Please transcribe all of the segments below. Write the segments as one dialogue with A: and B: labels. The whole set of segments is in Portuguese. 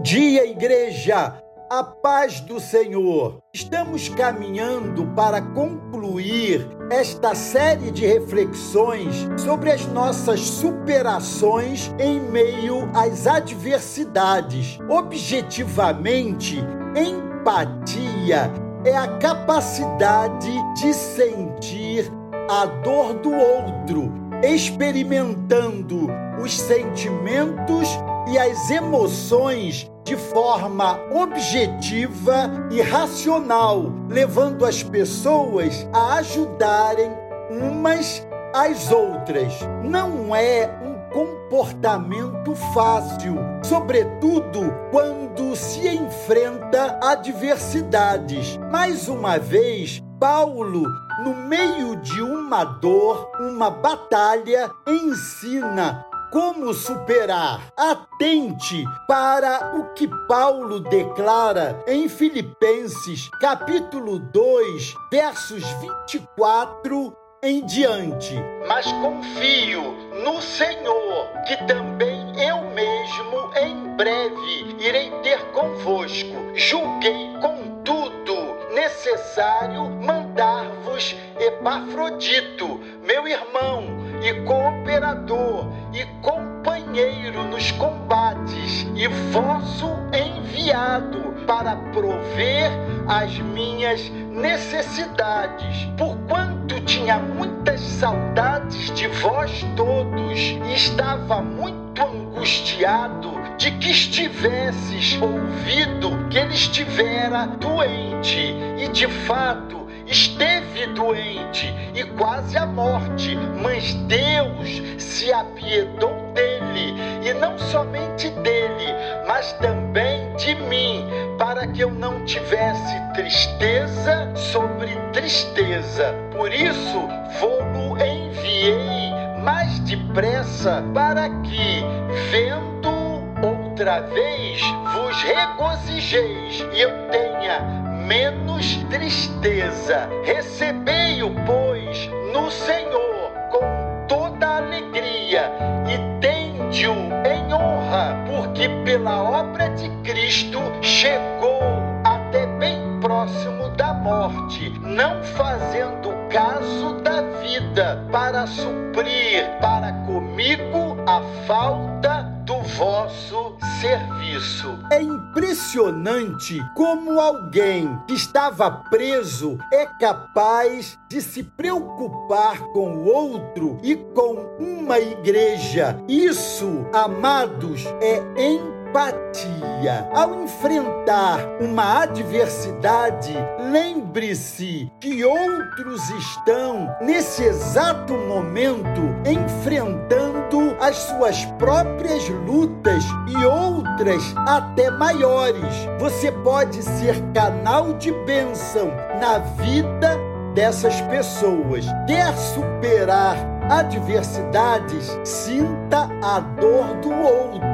A: Bom dia, igreja! A paz do Senhor! Estamos caminhando para concluir esta série de reflexões sobre as nossas superações em meio às adversidades. Objetivamente, empatia é a capacidade de sentir a dor do outro, experimentando os sentimentos e as emoções de forma objetiva e racional, levando as pessoas a ajudarem umas às outras. Não é um comportamento fácil, sobretudo quando se enfrenta adversidades. Mais uma vez, Paulo, no meio de uma dor, uma batalha, ensina como superar. Atente para o que Paulo declara em Filipenses, capítulo 2, versos 24 em diante. Mas confio no Senhor, que também eu mesmo em breve irei ter convosco. Julguei contudo necessário mandar-vos Epafrodito, meu irmão e cooperador e companheiro nos combates e vosso enviado para prover as minhas necessidades, porquanto tinha muitas saudades de vós todos e estava muito angustiado de que estivesses ouvido que ele estivera doente e de fato esteve doente e quase à morte, mas Deus se apiedou dele, e não somente dele, mas também de mim, para que eu não tivesse tristeza sobre tristeza. Por isso, vou-lo enviei mais depressa, para que, vendo outra vez, vos regozijeis e eu tenha menos tristeza. Recebei-o, pois, no Senhor com toda alegria e tende-o em honra, porque pela obra de Cristo chegou até bem próximo da morte, não fazendo caso da vida para suprir para comigo a falta vosso serviço. É impressionante como alguém que estava preso é capaz de se preocupar com o outro e com uma igreja. Isso, amados, é em empatia. Ao enfrentar uma adversidade, lembre-se que outros estão, nesse exato momento, enfrentando as suas próprias lutas e outras até maiores. Você pode ser canal de bênção na vida dessas pessoas. Quer superar adversidades? Sinta a dor do outro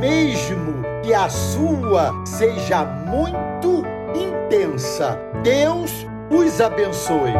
A: mesmo que a sua seja muito intensa. Deus os abençoe.